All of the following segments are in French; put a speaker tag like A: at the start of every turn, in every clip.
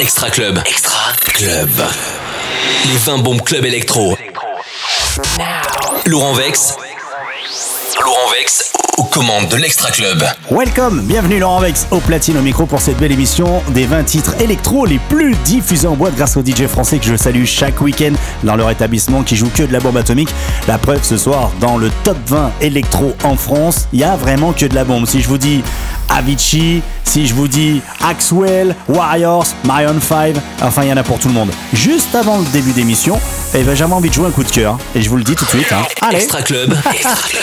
A: Extra Club. Extra Club. Les 20 bombes club électro. Laurent Vex. Laurent Vex aux commandes de l'Extra Club.
B: Welcome, bienvenue Laurent Vex au platine au micro pour cette belle émission des 20 titres électro les plus diffusés en boîte grâce aux DJ français que je salue chaque week-end dans leur établissement qui joue que de la bombe atomique. La preuve ce soir dans le top 20 électro en France, il y a vraiment que de la bombe. Si je vous dis Avicii, si je vous dis Axwell, Warriors, Marion 5, enfin il y en a pour tout le monde. Juste avant le début d'émission, eh ben, j'avais envie de jouer un coup de cœur et je vous le dis tout de suite. Hein. Allez.
A: Extra Club. Extra Club.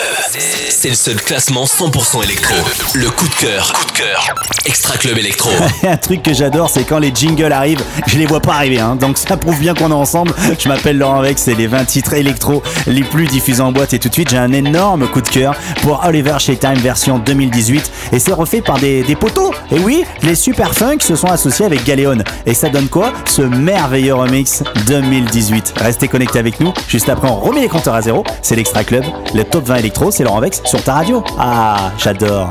A: C'est le seul classement 100% électro. Le coup de cœur. Coup de cœur. Extra Club électro.
B: un truc que j'adore, c'est quand les jingles arrivent, je les vois pas arriver. Hein. Donc ça prouve bien qu'on est ensemble. Je m'appelle Laurent Vex, c'est les 20 titres électro les plus diffusés en boîte et tout de suite j'ai un énorme coup de cœur pour Oliver Time version 2018 et c'est refait par des, des poteaux. Et oui, les Super Funk se sont associés avec Galéon. Et ça donne quoi? Ce merveilleux remix 2018. Restez connectés avec nous. Juste après, on remet les compteurs à zéro. C'est l'Extra Club. Le top 20 électro, c'est Laurent Vex sur ta radio. Ah, j'adore.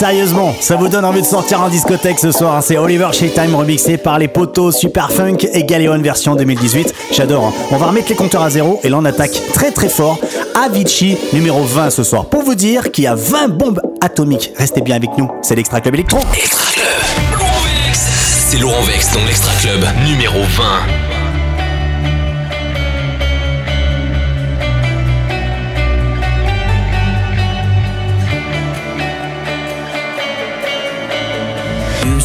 B: Sérieusement, ça vous donne envie de sortir en discothèque ce soir. Hein. C'est Oliver Time remixé par les potos Super Funk et Galéon version 2018. J'adore. Hein. On va remettre les compteurs à zéro et là on attaque très très fort. Avicii numéro 20 ce soir. Pour vous dire qu'il y a 20 bombes atomiques. Restez bien avec nous. C'est l'Extra Club Electron.
A: Extra Club. C'est Laurent Vex dans l'Extra Club numéro 20.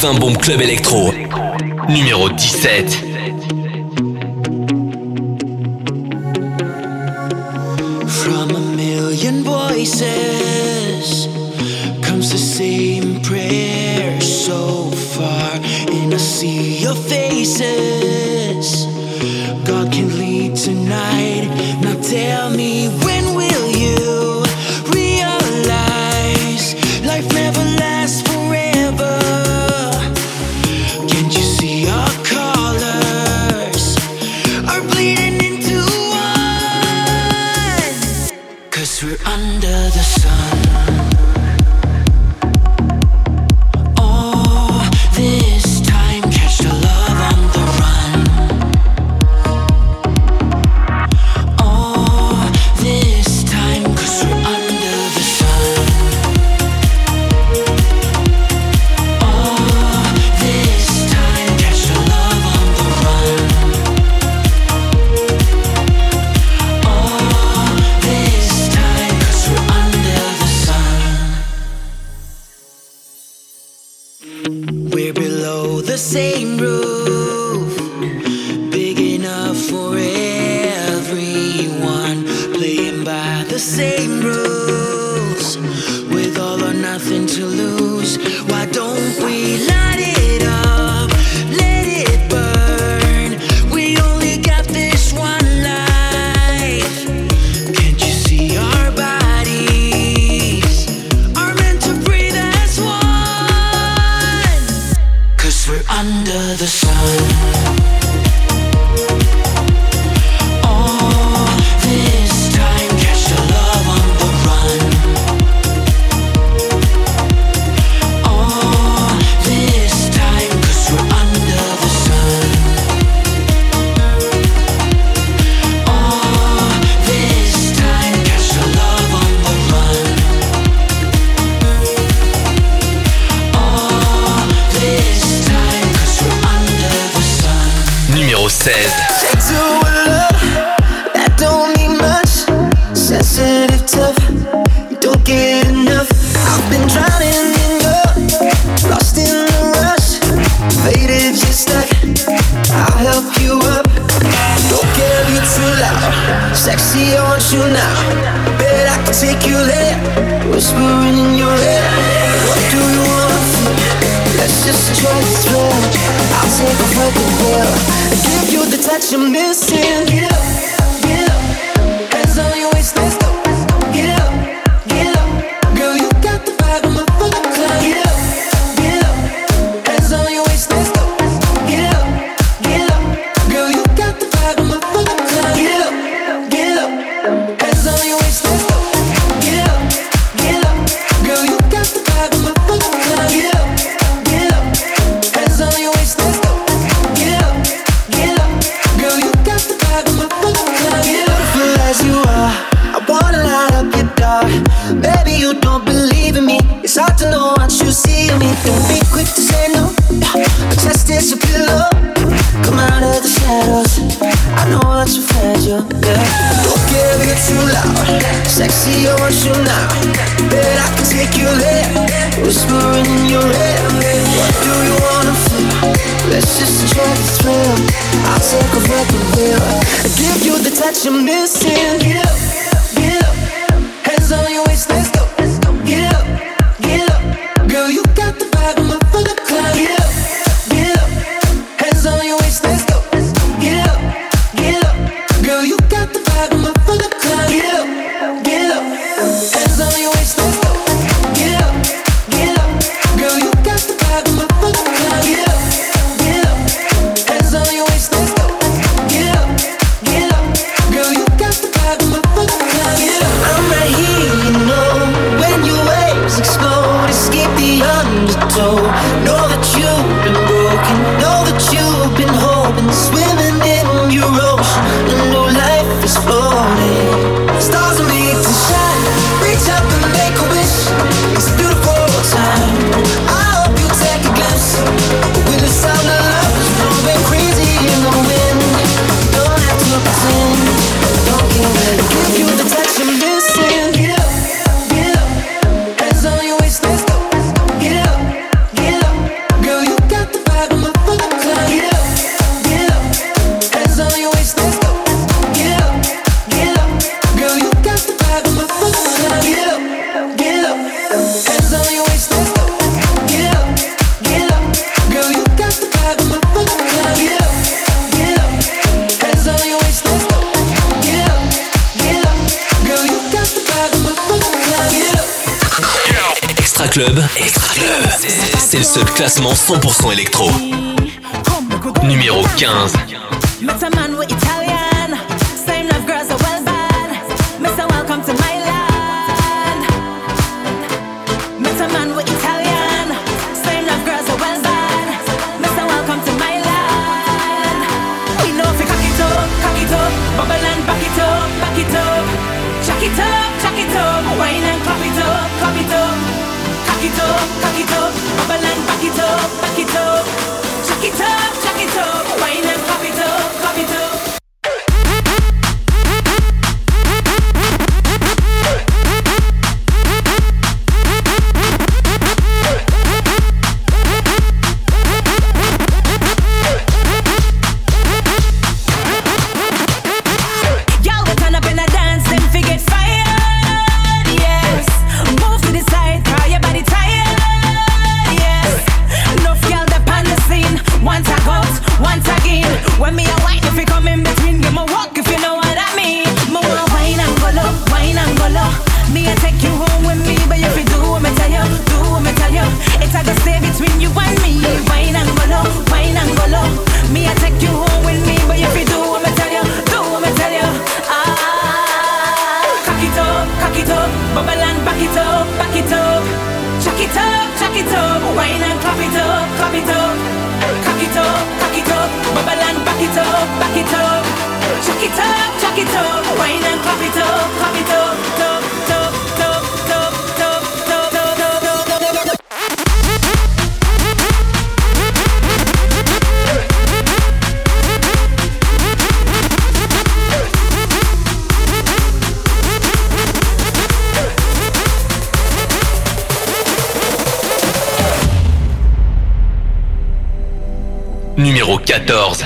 A: 20 bombes club
C: électro.
D: same
E: room classement 100% électro. Numéro 15.
A: Bubble and back it up, back it up. Chuck it up, chuck it up. Wine and clap it up, clap it up. Cock it up, cock it up. Bubble and back it up, back it up. Chuck it up, chuck it up. Wine and clap it up, clap it up, up, up.
E: numéro 14.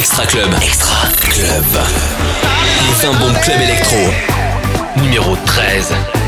E: Extra Club. Extra Club. 20 bombes Club Electro. Numéro 13.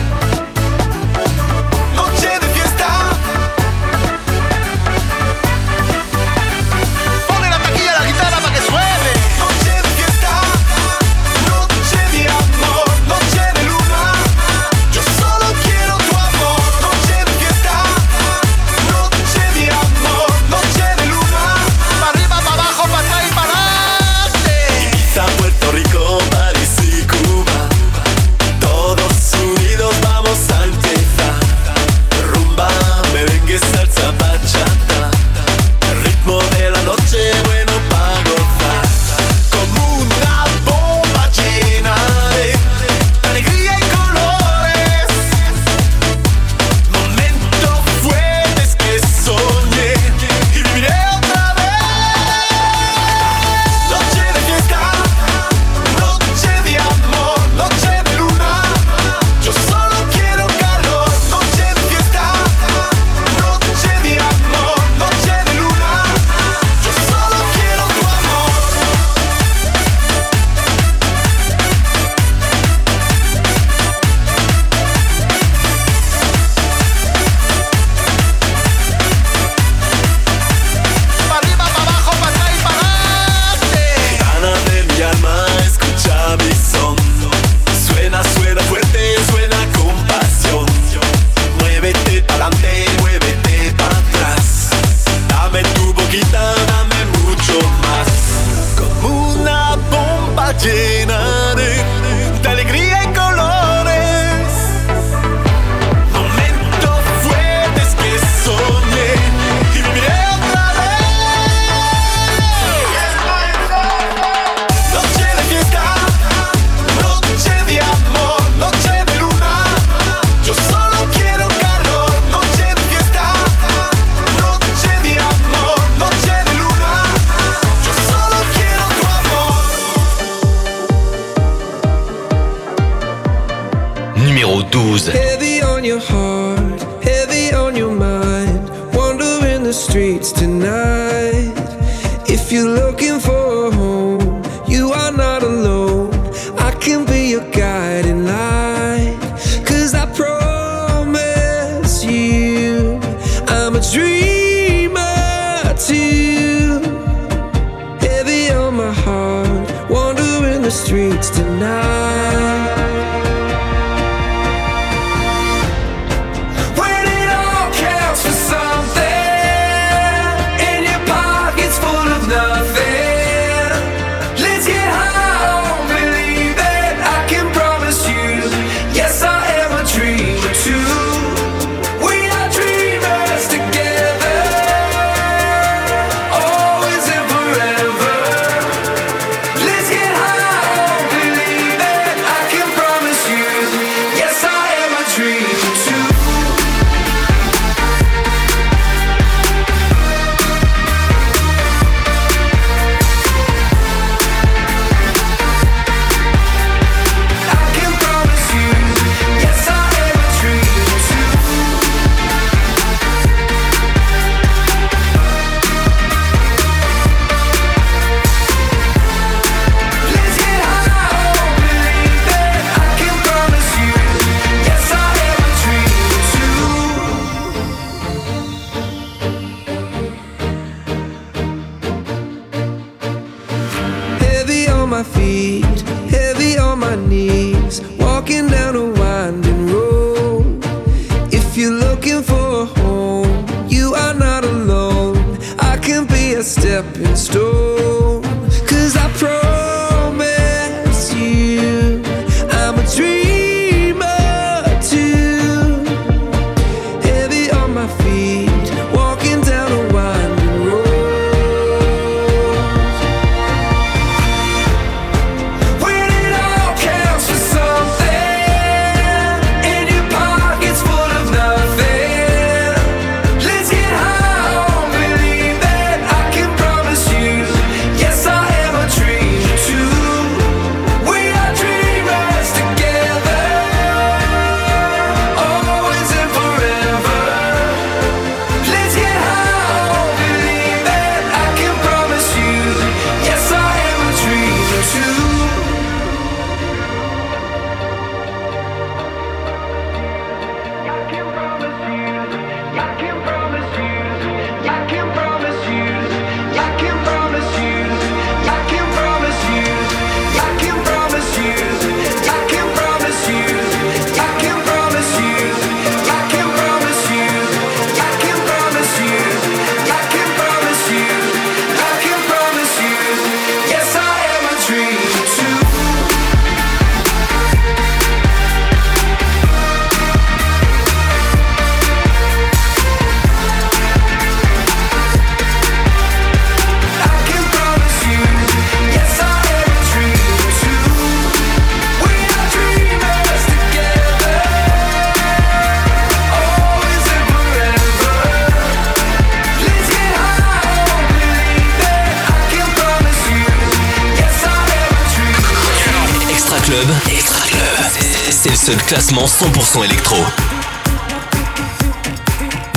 A: Classement 100% électro.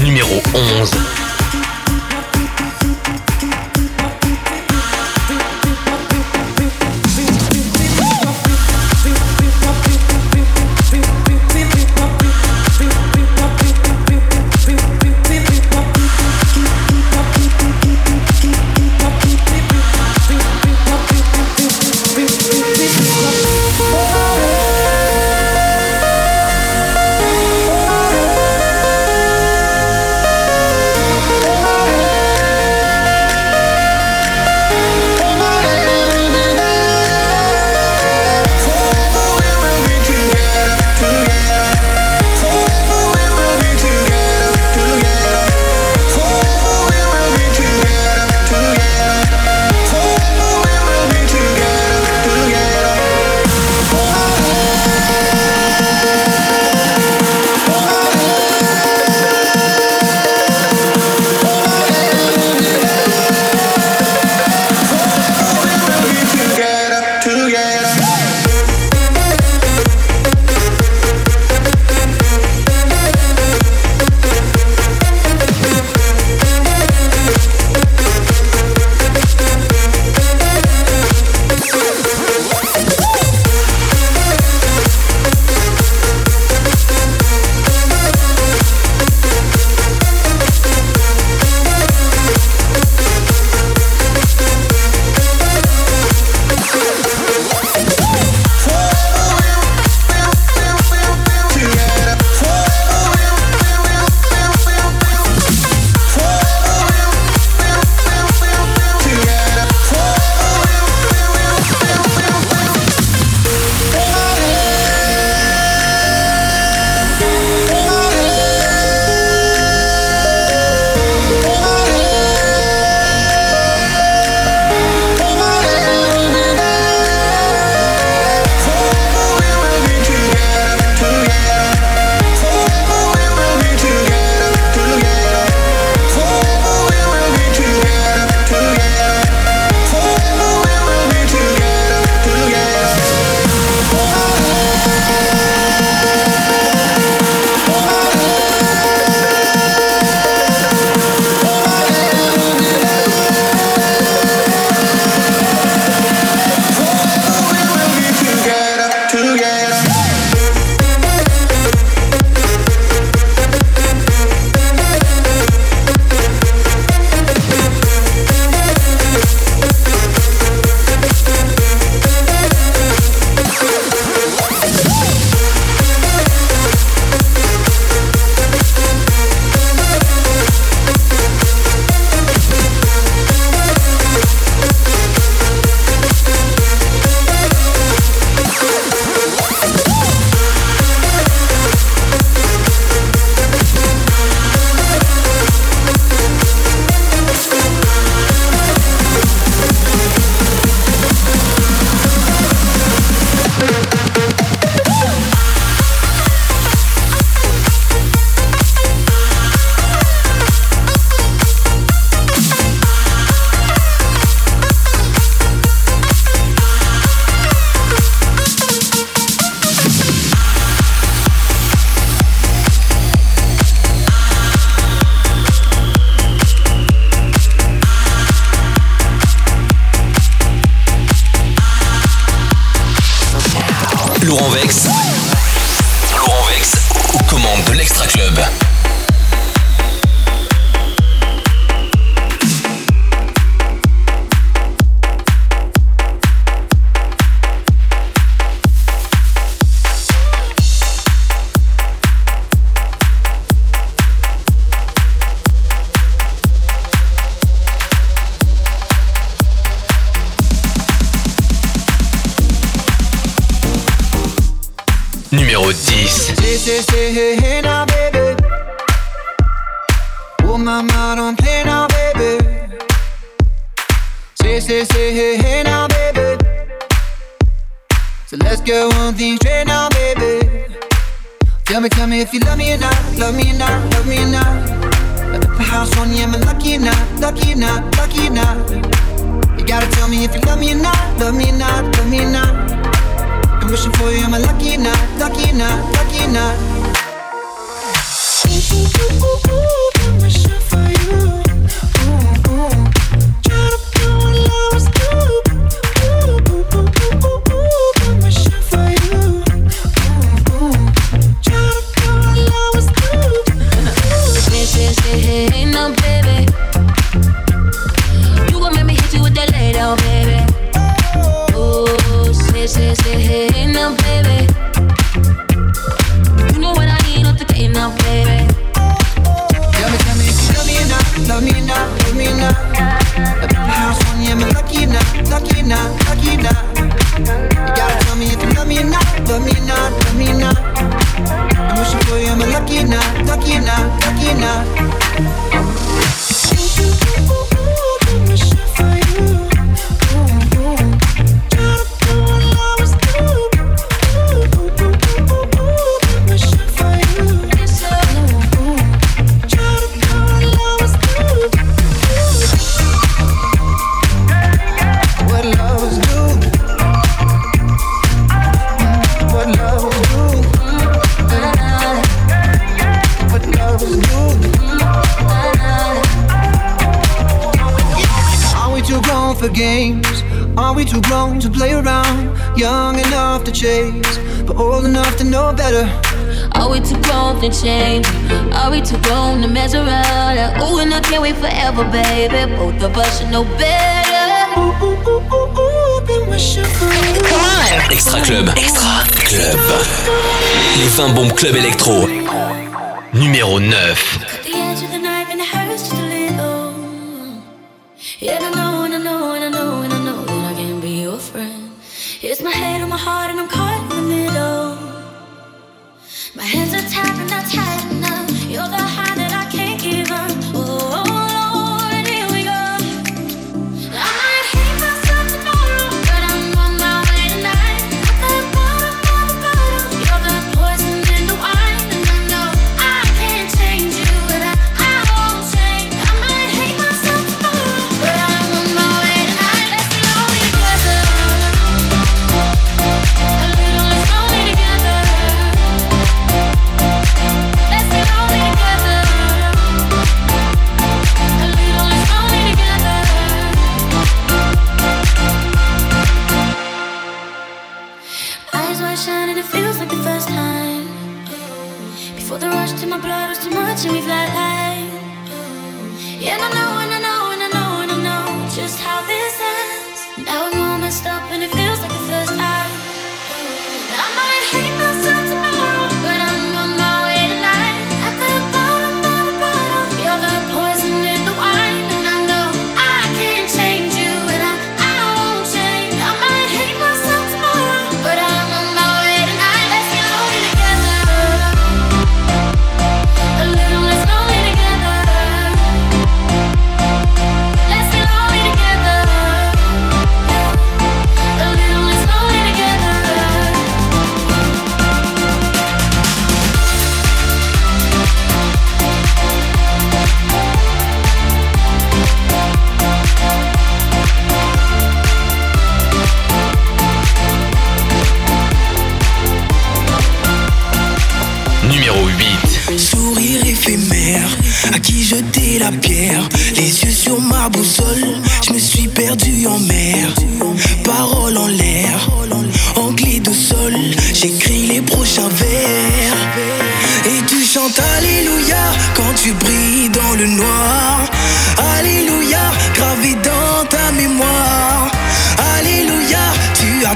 A: Numéro 11.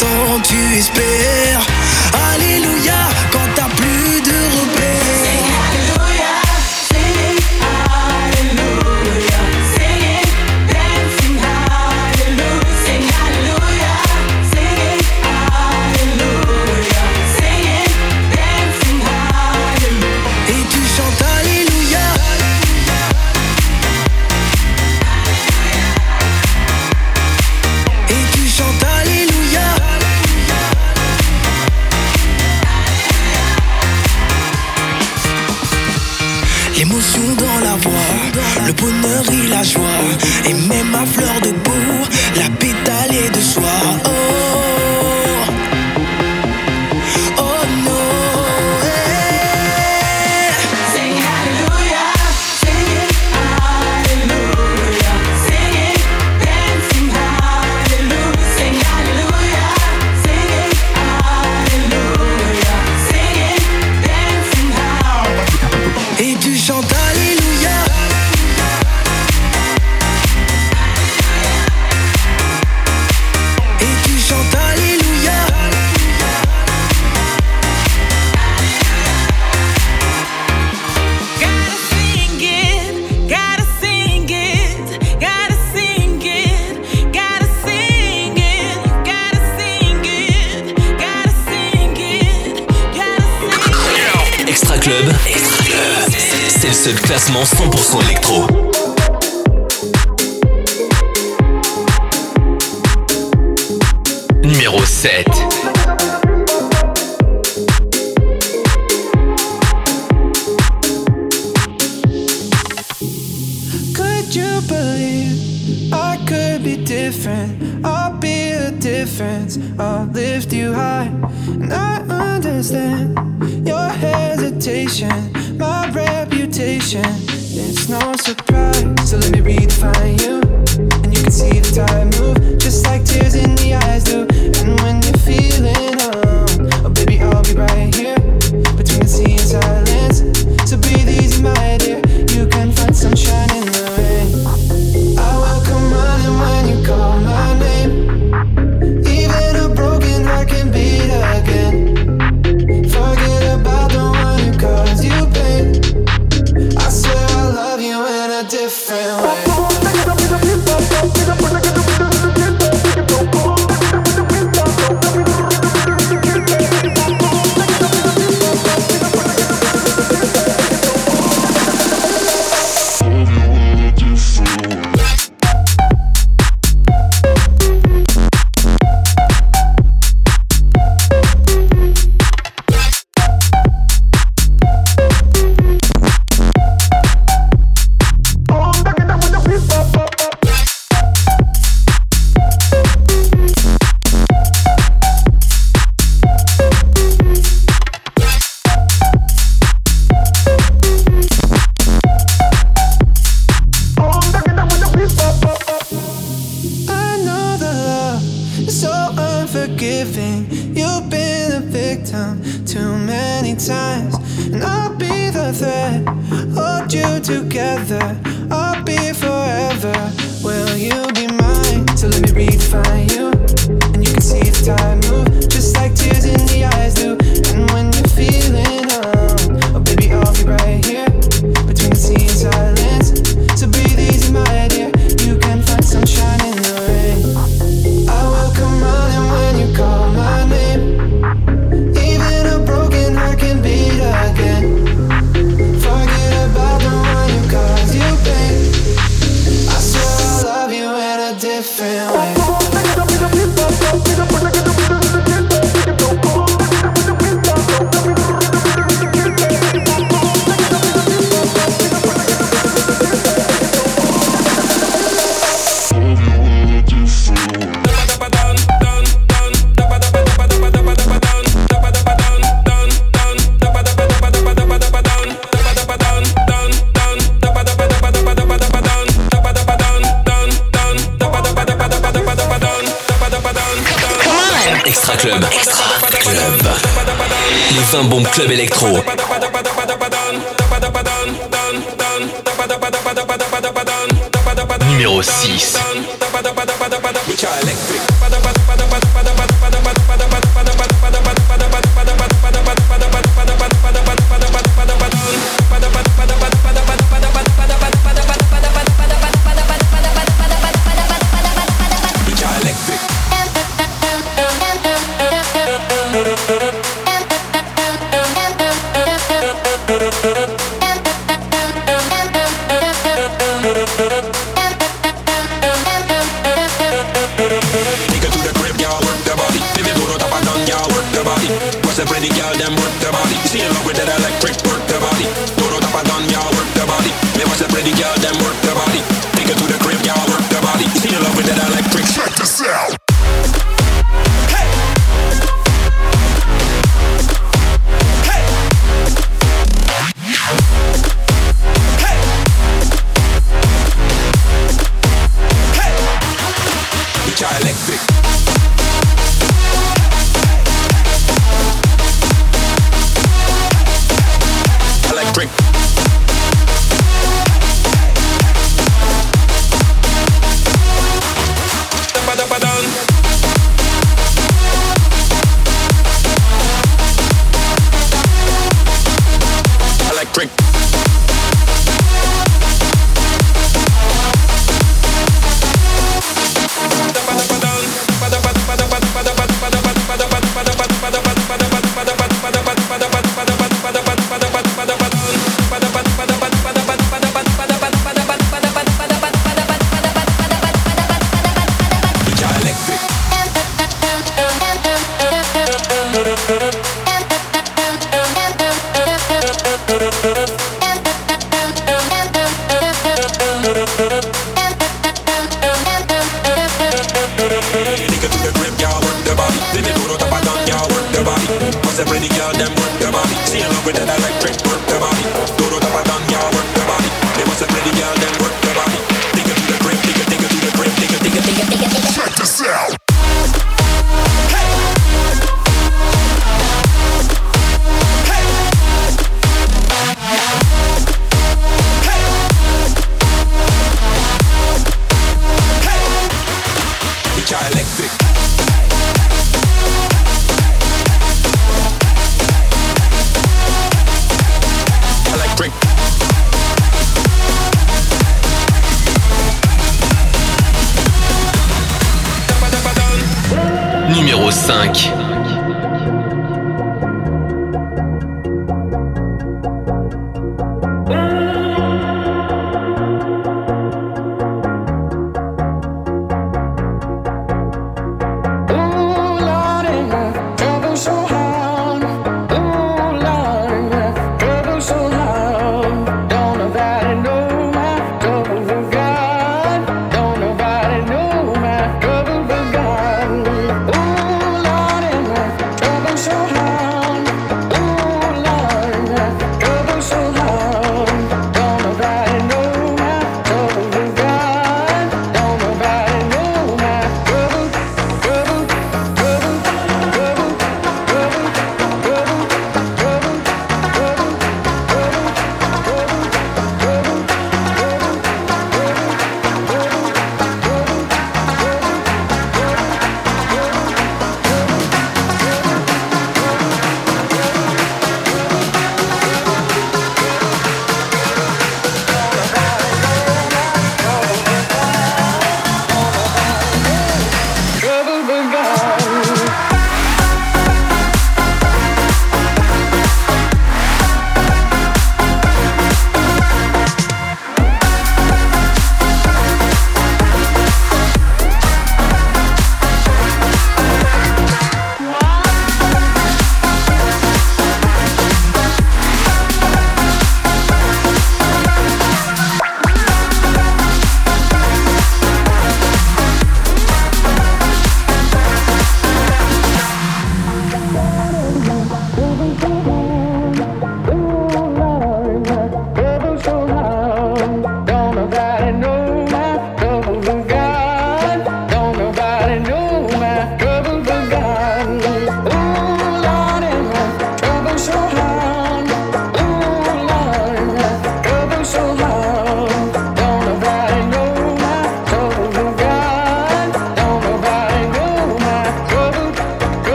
E: Tu attends, tu espères
F: Club, c'est le seul classement 100% électro. Numéro 7.
G: Could you believe I could be different? I'll be a difference. I'll lift you high. And I understand. unforgiving. You've been a victim too many times, and I'll be the threat. Hold you together, I'll be forever. Will you be mine? So let me redefine you, and you can see if time move just like tears in the eyes do. And when you're feeling alone, oh baby, I'll be right.
F: 20 bombes club électro. Numéro 6.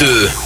H: 2.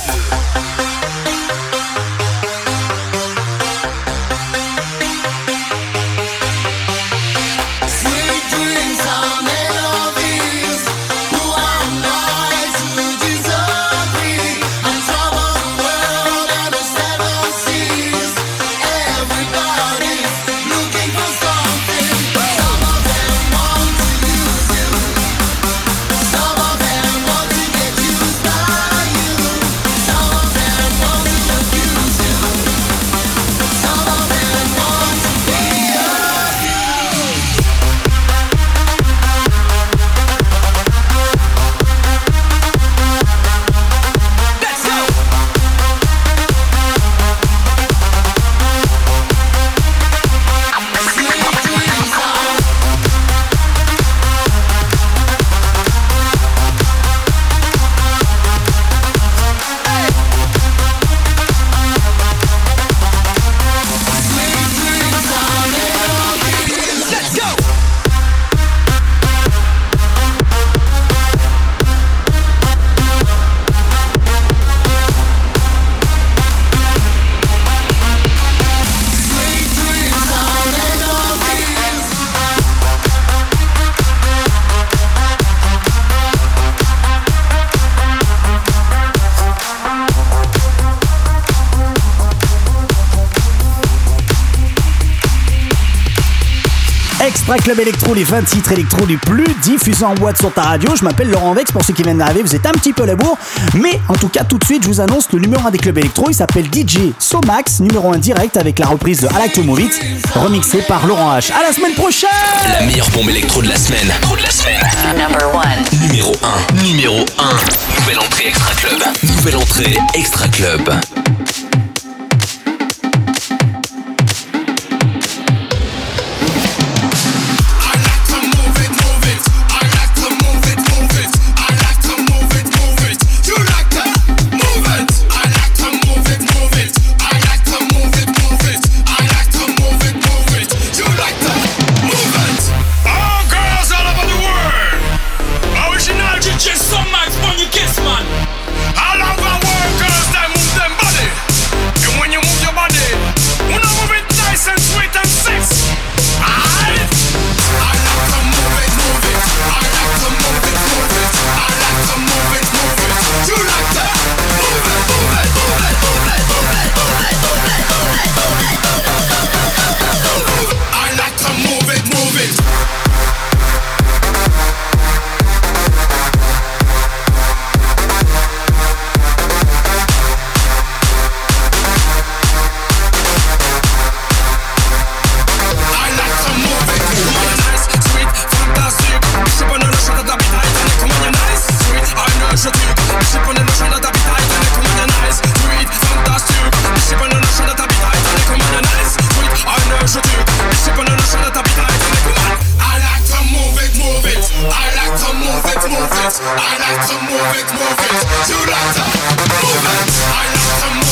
B: Extra Club Electro, les 20 titres électro les plus diffusés en boîte sur ta radio. Je m'appelle Laurent Vex, pour ceux qui viennent d'arriver, vous êtes un petit peu à la bourre. Mais en tout cas, tout de suite, je vous annonce le numéro 1 des clubs électro. Il s'appelle DJ Somax, numéro 1 direct avec la reprise de I Like to par Laurent H. À la semaine prochaine
H: La meilleure bombe électro de la semaine. Numéro 1. Numéro 1. Nouvelle entrée Extra Club. Nouvelle entrée Extra Club.
I: it, move it. I like to move it, move it. You like to move it. I need to move it.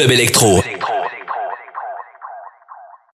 A: Club. Extra